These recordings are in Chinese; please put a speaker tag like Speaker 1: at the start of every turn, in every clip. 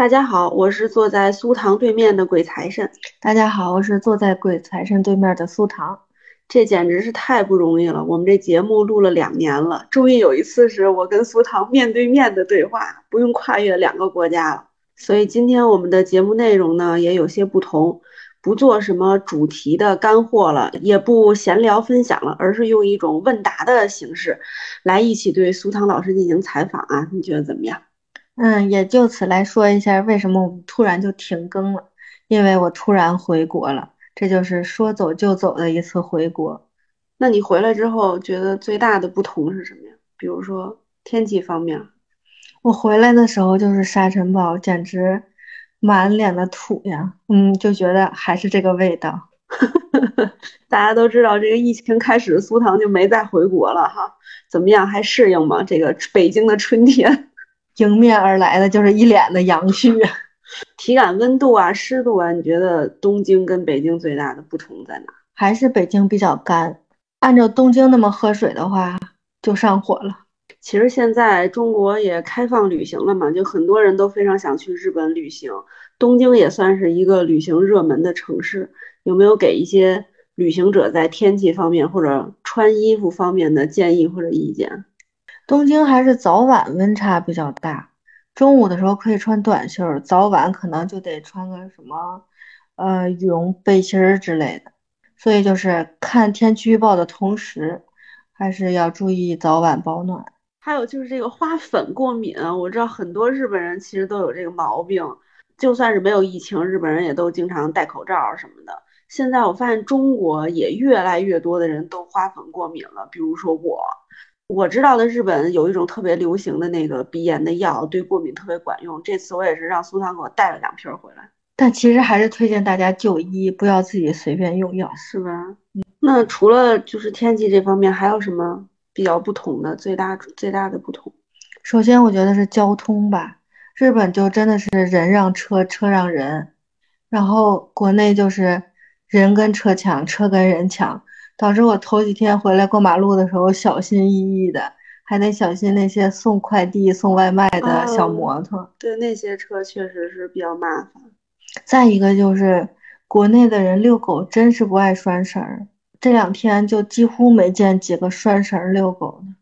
Speaker 1: 大家好，我是坐在苏糖对面的鬼财神。
Speaker 2: 大家好，我是坐在鬼财神对面的苏糖。
Speaker 1: 这简直是太不容易了！我们这节目录了两年了，终于有一次是我跟苏糖面对面的对话，不用跨越两个国家了。所以今天我们的节目内容呢也有些不同，不做什么主题的干货了，也不闲聊分享了，而是用一种问答的形式来一起对苏糖老师进行采访啊！你觉得怎么样？
Speaker 2: 嗯，也就此来说一下为什么我们突然就停更了，因为我突然回国了，这就是说走就走的一次回国。
Speaker 1: 那你回来之后觉得最大的不同是什么呀？比如说天气方面。
Speaker 2: 我回来的时候就是沙尘暴，简直满脸的土呀。嗯，就觉得还是这个味道。
Speaker 1: 大家都知道，这个疫情开始，苏糖就没再回国了哈。怎么样，还适应吗？这个北京的春天？
Speaker 2: 迎面而来的就是一脸的阳絮，
Speaker 1: 体感温度啊、湿度啊，你觉得东京跟北京最大的不同在哪？
Speaker 2: 还是北京比较干。按照东京那么喝水的话，就上火了。
Speaker 1: 其实现在中国也开放旅行了嘛，就很多人都非常想去日本旅行，东京也算是一个旅行热门的城市。有没有给一些旅行者在天气方面或者穿衣服方面的建议或者意见？
Speaker 2: 东京还是早晚温差比较大，中午的时候可以穿短袖，早晚可能就得穿个什么，呃，羽绒背心儿之类的。所以就是看天气预报的同时，还是要注意早晚保暖。
Speaker 1: 还有就是这个花粉过敏，我知道很多日本人其实都有这个毛病，就算是没有疫情，日本人也都经常戴口罩什么的。现在我发现中国也越来越多的人都花粉过敏了，比如说我。我知道的日本有一种特别流行的那个鼻炎的药，对过敏特别管用。这次我也是让苏糖给我带了两瓶回来。
Speaker 2: 但其实还是推荐大家就医，不要自己随便用药，
Speaker 1: 是吧？那除了就是天气这方面，还有什么比较不同的？最大最大的不同，
Speaker 2: 首先我觉得是交通吧。日本就真的是人让车，车让人，然后国内就是人跟车抢，车跟人抢。导致我头几天回来过马路的时候小心翼翼的，还得小心那些送快递、送外卖的小摩托。
Speaker 1: 对，那些车确实是比较麻烦。
Speaker 2: 再一个就是国内的人遛狗真是不爱拴绳儿，这两天就几乎没见几个拴绳遛狗的。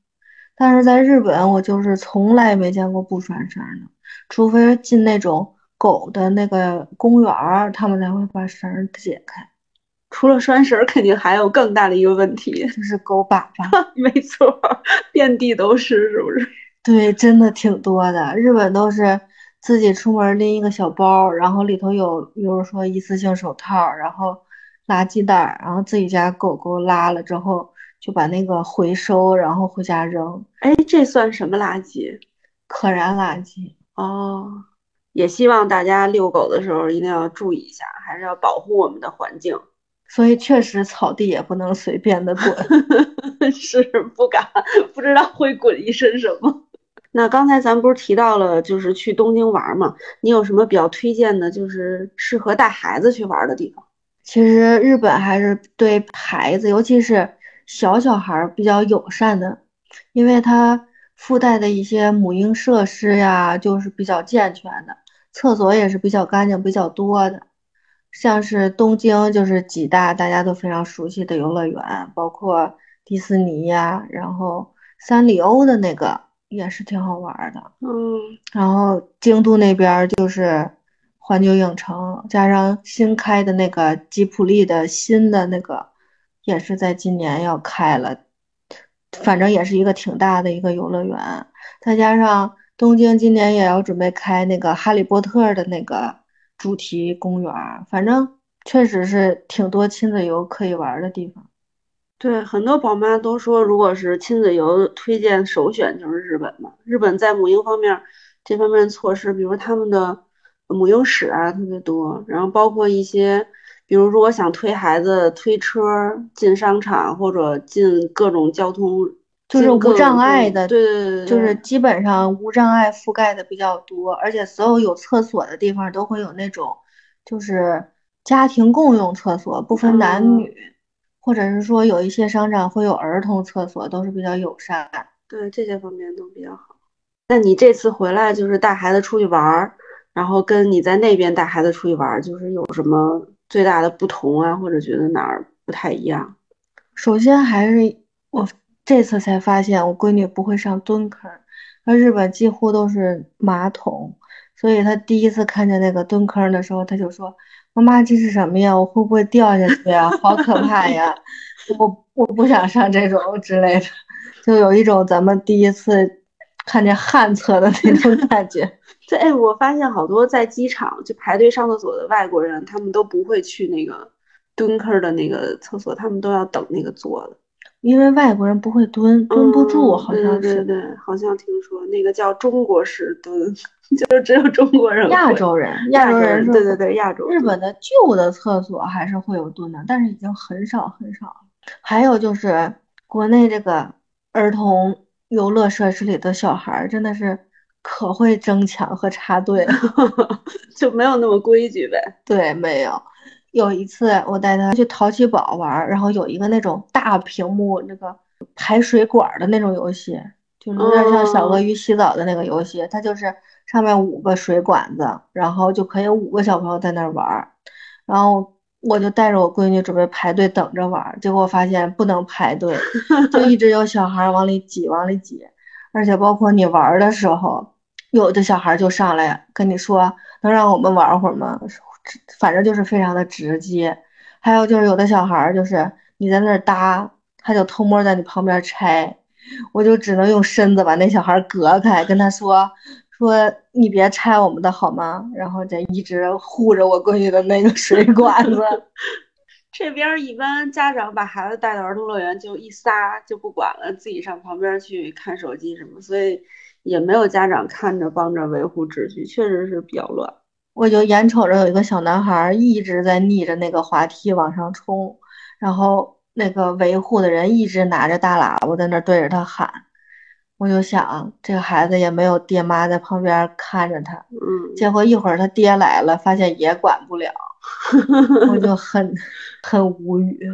Speaker 2: 但是在日本，我就是从来没见过不拴绳的，除非进那种狗的那个公园儿，他们才会把绳解开。
Speaker 1: 除了拴绳，肯定还有更大的一个问题，
Speaker 2: 就是狗粑粑。
Speaker 1: 没错，遍地都是，是不是？
Speaker 2: 对，真的挺多的。日本都是自己出门拎一个小包，然后里头有，比如说一次性手套，然后垃圾袋，然后自己家狗狗拉了之后，就把那个回收，然后回家扔。
Speaker 1: 哎，这算什么垃圾？
Speaker 2: 可燃垃圾。
Speaker 1: 哦，也希望大家遛狗的时候一定要注意一下，还是要保护我们的环境。
Speaker 2: 所以确实草地也不能随便的滚，
Speaker 1: 是不敢，不知道会滚一身什么。那刚才咱不是提到了，就是去东京玩嘛？你有什么比较推荐的，就是适合带孩子去玩的地方？
Speaker 2: 其实日本还是对孩子，尤其是小小孩比较友善的，因为它附带的一些母婴设施呀，就是比较健全的，厕所也是比较干净、比较多的。像是东京，就是几大大家都非常熟悉的游乐园，包括迪士尼呀，然后三丽鸥的那个也是挺好玩的，
Speaker 1: 嗯，
Speaker 2: 然后京都那边就是环球影城，加上新开的那个吉普力的新的那个，也是在今年要开了，反正也是一个挺大的一个游乐园，再加上东京今年也要准备开那个哈利波特的那个。主题公园，反正确实是挺多亲子游可以玩的地方。
Speaker 1: 对，很多宝妈都说，如果是亲子游，推荐首选就是日本嘛。日本在母婴方面这方面措施，比如他们的母婴室啊特别多，然后包括一些，比如如果想推孩子推车进商场或者进各种交通。
Speaker 2: 就是无障碍的，
Speaker 1: 对对对，
Speaker 2: 就是基本上无障碍覆盖的比较多，而且所有有厕所的地方都会有那种，就是家庭共用厕所，不分男女，或者是说有一些商场会有儿童厕所，都是比较友善。
Speaker 1: 对这些方面都比较好。那你这次回来就是带孩子出去玩儿，然后跟你在那边带孩子出去玩儿，就是有什么最大的不同啊，或者觉得哪儿不太一样？
Speaker 2: 首先还是我这次才发现，我闺女不会上蹲坑，那日本几乎都是马桶，所以她第一次看见那个蹲坑的时候，她就说：“妈妈，这是什么呀？我会不会掉下去呀？好可怕呀！我我不想上这种之类的。”就有一种咱们第一次看见旱厕的那种感觉。
Speaker 1: 对，哎，我发现好多在机场就排队上厕所的外国人，他们都不会去那个蹲坑的那个厕所，他们都要等那个坐的，
Speaker 2: 因为外国人不会蹲，蹲不住，
Speaker 1: 嗯
Speaker 2: 好像是。
Speaker 1: 对对对，好像听说那个叫中国式蹲，就是只有中国人
Speaker 2: 亚洲人，
Speaker 1: 亚
Speaker 2: 洲人
Speaker 1: 对对对，亚洲
Speaker 2: 日本的旧的厕所还是会有蹲的，但是已经很少很少。还有就是国内这个儿童游乐设施里的小孩儿，真的是可会争抢和插队了。
Speaker 1: 就没有那么规矩呗。
Speaker 2: 对，没有。有一次我带他去淘气堡玩，然后有一个那种大屏幕那个排水管的那种游戏，就是有点像小鳄鱼洗澡的那个游戏，它就是上面五个水管子，然后就可以五个小朋友在那儿玩，然后我就带着我闺女准备排队等着玩，结果发现不能排队，就一直有小孩往里挤，往里挤，而且包括你玩的时候，有的小孩就上来跟你说能让我们玩会儿吗？反正就是非常的直接。还有就是有的小孩儿就是你在那儿搭，他就偷摸在你旁边拆，我就只能用身子把那小孩儿隔开，跟他说说你别拆我们的好吗？然后再一直护着我闺女的那个水管子。
Speaker 1: 这边一般家长把孩子带到儿童乐园就一撒就不管了，自己上旁边去看手机什么，所以也没有家长看着帮着维护秩序，确实是比较乱。
Speaker 2: 我就眼瞅着有一个小男孩儿一直在逆着那个滑梯往上冲，然后那个维护的人一直拿着大喇叭在那对着他喊，我就想这个孩子也没有爹妈在旁边看着他，
Speaker 1: 嗯，
Speaker 2: 结果一会儿他爹来了，发现也管不了，我就很很无语。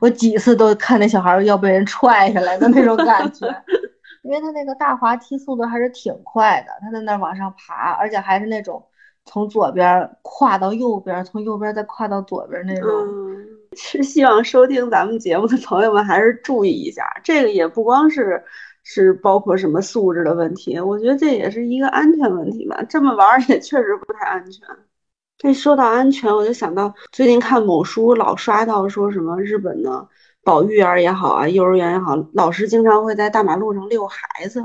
Speaker 2: 我几次都看那小孩儿要被人踹下来的那种感觉，因为他那个大滑梯速度还是挺快的，他在那儿往上爬，而且还是那种从左边跨到右边，从右边再跨到左边那种。
Speaker 1: 嗯，是希望收听咱们节目的朋友们还是注意一下，这个也不光是是包括什么素质的问题，我觉得这也是一个安全问题吧。这么玩也确实不太安全。这说到安全，我就想到最近看某书老刷到说什么日本的保育员也好啊，幼儿园也好，老师经常会在大马路上遛孩子。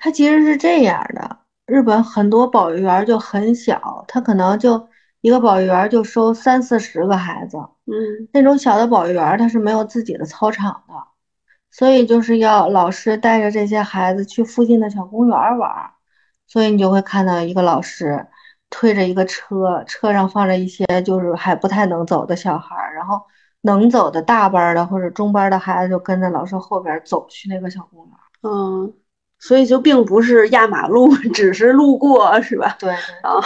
Speaker 2: 他其实是这样的，日本很多保育员就很小，他可能就一个保育员就收三四十个孩子，
Speaker 1: 嗯
Speaker 2: 那种小的保育员儿他是没有自己的操场的，所以就是要老师带着这些孩子去附近的小公园玩，所以你就会看到一个老师推着一个车，车上放着一些就是还不太能走的小孩，然后能走的大班的或者中班的孩子就跟着老师后边走去那个小公园。
Speaker 1: 嗯，所以就并不是压马路，只是路过，是吧？
Speaker 2: 对对。
Speaker 1: 啊，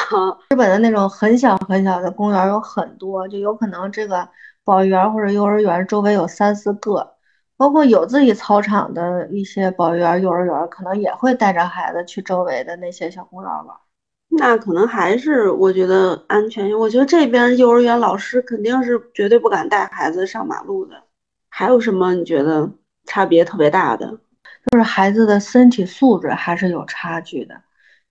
Speaker 2: 日本的那种很小很小的公园有很多，就有可能这个保育园或者幼儿园周围有三四个，包括有自己操场的一些保育园、幼儿园，可能也会带着孩子去周围的那些小公园玩。
Speaker 1: 那可能还是我觉得安全。我觉得这边幼儿园老师肯定是绝对不敢带孩子上马路的。还有什么你觉得差别特别大的？
Speaker 2: 就是孩子的身体素质还是有差距的，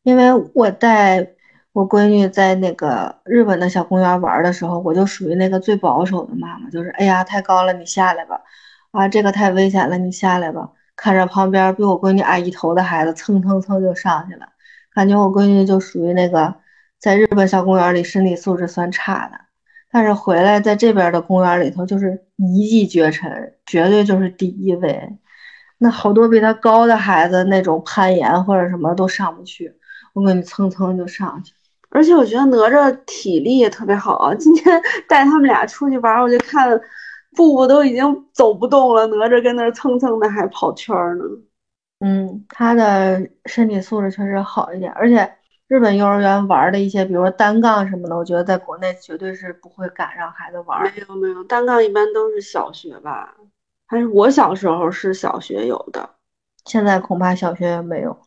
Speaker 2: 因为我带我闺女在那个日本的小公园玩的时候，我就属于那个最保守的妈妈，就是哎呀太高了，你下来吧，啊这个太危险了，你下来吧。看着旁边比我闺女矮一头的孩子蹭蹭蹭就上去了，感觉我闺女就属于那个在日本小公园里身体素质算差的，但是回来在这边的公园里头就是一骑绝尘，绝对就是第一位。那好多比他高的孩子，那种攀岩或者什么都上不去，我给你蹭蹭就上去。
Speaker 1: 而且我觉得哪吒体力也特别好啊。今天 带他们俩出去玩，我就看布布都已经走不动了，哪吒跟那儿蹭蹭的还跑圈呢。
Speaker 2: 嗯，他的身体素质确实好一点，而且日本幼儿园玩的一些，比如说单杠什么的，我觉得在国内绝对是不会敢让孩子玩。
Speaker 1: 没有没有，单杠一般都是小学吧，还是我小时候是小学有的，
Speaker 2: 现在恐怕小学也没有。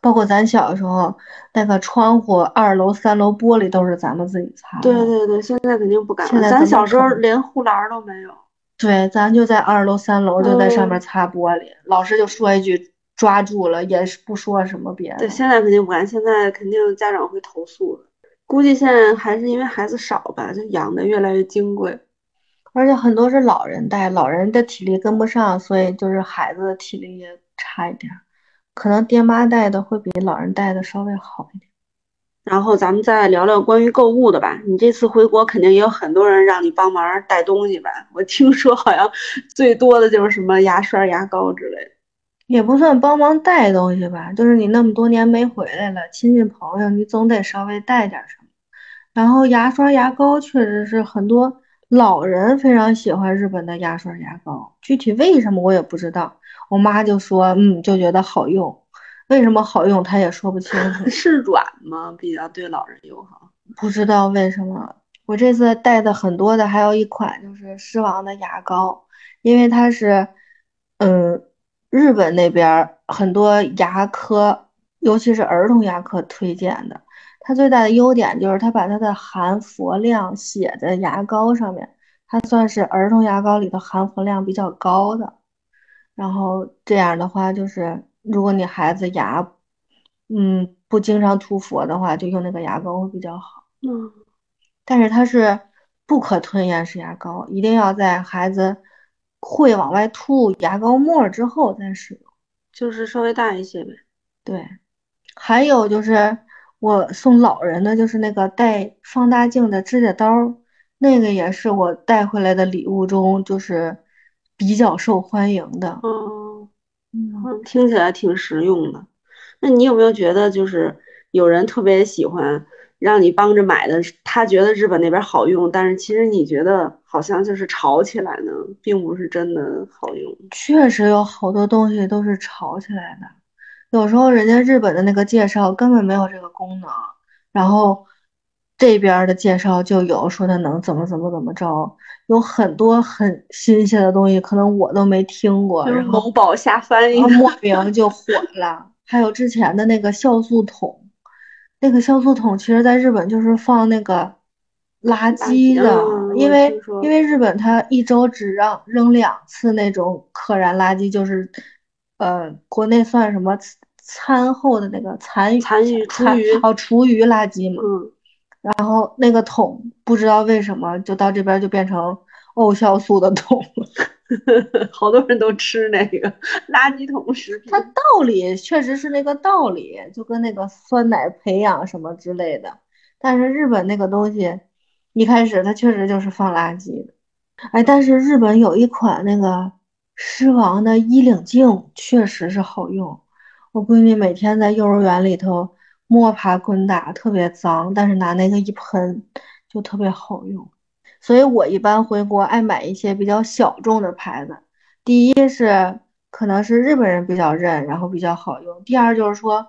Speaker 2: 包括咱小的时候，那个窗户二楼、三楼玻璃都是咱们自己擦的。
Speaker 1: 对对对，现在肯定不敢了。
Speaker 2: 现在
Speaker 1: 咱小时候连护栏都没有。
Speaker 2: 对，咱就在二楼、三楼就在上
Speaker 1: 嗯
Speaker 2: 面擦玻璃，老师就说一句抓住了，也是不说什么别的
Speaker 1: 对，。现在肯定不敢，现在肯定家长会投诉的。估计现在还是因为孩子少吧，就养的越来越金贵。
Speaker 2: 而且很多是老人带，老人的体力跟不上，所以就是孩子的体力也差一点儿。可能爹妈带的会比老人带的稍微好一点。
Speaker 1: 然后咱们再聊聊关于购物的吧。你这次回国肯定也有很多人让你帮忙带东西吧？我听说好像最多的就是什么牙刷、牙膏之类的。
Speaker 2: 也不算帮忙带东西吧，就是你那么多年没回来了，亲戚朋友你总得稍微带点儿什么。然后牙刷、牙膏确实是很多老人非常喜欢日本的牙刷、牙膏，具体为什么我也不知道。我妈就说，嗯，就觉得好用，为什么好用她也说不清楚，
Speaker 1: 是软吗？比较对老人友好。
Speaker 2: 不知道为什么。我这次带的很多的还有一款就是狮王的牙膏，因为它是，嗯，日本那边儿很多牙科，尤其是儿童牙科推荐的。它最大的优点就是它把它的含氟量写在牙膏上面，它算是儿童牙膏里的含氟量比较高的。然后这样的话，就是如果你孩子牙，嗯，不经常涂氟的话，就用那个牙膏会比较好。
Speaker 1: 嗯，
Speaker 2: 但是它是不可吞咽式牙膏，一定要在孩子会往外吐牙膏沫之后再使用。
Speaker 1: 就是稍微大一些呗。
Speaker 2: 对，还有就是我送老人的，就是那个带放大镜的指甲刀儿，那个也是我带回来的礼物中就是比较受欢迎的。
Speaker 1: 嗯，听起来挺实用的。那你有没有觉得，就是有人特别喜欢让你帮着买的，他觉得日本那边好用，但是其实你觉得好像就是炒起来呢，并不是真的好用。
Speaker 2: 确实有好多东西都是炒起来的，有时候人家日本的那个介绍根本没有这个功能，然后这边儿的介绍就有说它能怎么怎么怎么着，有很多很新鲜的东西，可能我都没听过，
Speaker 1: 就是
Speaker 2: 然后
Speaker 1: 某宝下翻译
Speaker 2: 然后莫名就火了。还有之前的那个酵素桶，那个酵素桶其实在日本就是放那个垃圾的，
Speaker 1: 嗯
Speaker 2: 因为因为日本它一周只让扔两次那种可燃垃圾，就是呃国内算什么餐后的那个残余
Speaker 1: 残余厨余
Speaker 2: 哦厨余垃圾嘛。
Speaker 1: 嗯，
Speaker 2: 然后那个桶不知道为什么就到这边就变成沤酵素的桶了。
Speaker 1: 好多人都吃那个垃圾桶食品
Speaker 2: 它。道理确实是那个道理，就跟那个酸奶培养什么之类的。但是日本那个东西，一开始它确实就是放垃圾的。哎，但是日本有一款那个狮王的衣领镜，确实是好用。我闺女每天在幼儿园里头摸爬滚打，特别脏，但是拿那个一喷，就特别好用。所以我一般回国爱买一些比较小众的牌子。第一是可能是日本人比较认，然后比较好用。第二就是说，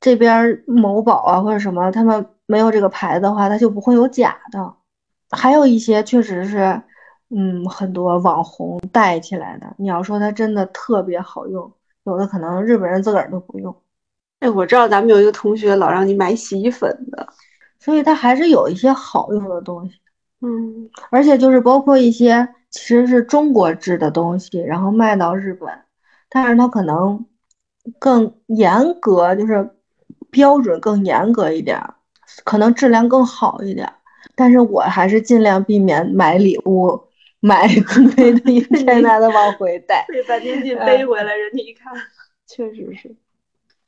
Speaker 2: 这边某宝啊或者什么，他们没有这个牌子的话，它就不会有假的。还有一些确实是，嗯，很多网红带起来的。你要说它真的特别好用，有的可能日本人自个儿都不用。
Speaker 1: 哎，我知道咱们有一个同学老让你买洗衣粉的。
Speaker 2: 所以它还是有一些好用的东西。
Speaker 1: 嗯，
Speaker 2: 而且就是包括一些其实是中国制的东西，然后卖到日本，但是它可能更严格，就是标准更严格一点儿，可能质量更好一点儿。但是我还是尽量避免买礼物，买 贵的一天拿的往回带。
Speaker 1: 费半天劲背回来，人家一看，确实是。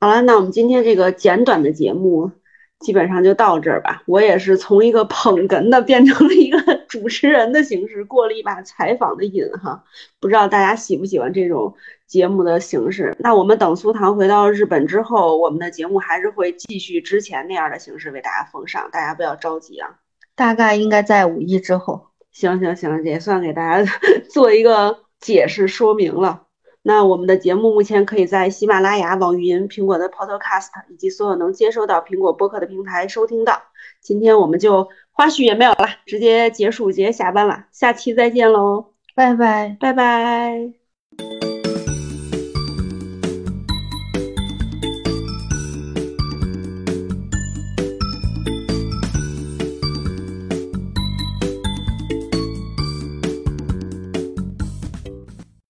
Speaker 1: 好了，那我们今天这个简短的节目基本上就到这儿吧。我也是从一个捧哏的变成了一个 主持人的形式，过了一把采访的瘾哈。不知道大家喜不喜欢这种节目的形式？那我们等苏糖回到日本之后，我们的节目还是会继续之前那样的形式为大家奉上，大家不要着急啊。
Speaker 2: 大概应该在五一之后。
Speaker 1: 行行行，也算给大家 做一个解释说明了。那我们的节目目前可以在喜马拉雅、网易云、苹果的 Podcast 以及所有能接收到苹果播客的平台收听到。今天我们就花絮也没有了，直接结束，直接下班了。下期再见喽，
Speaker 2: 拜拜。
Speaker 1: 拜拜。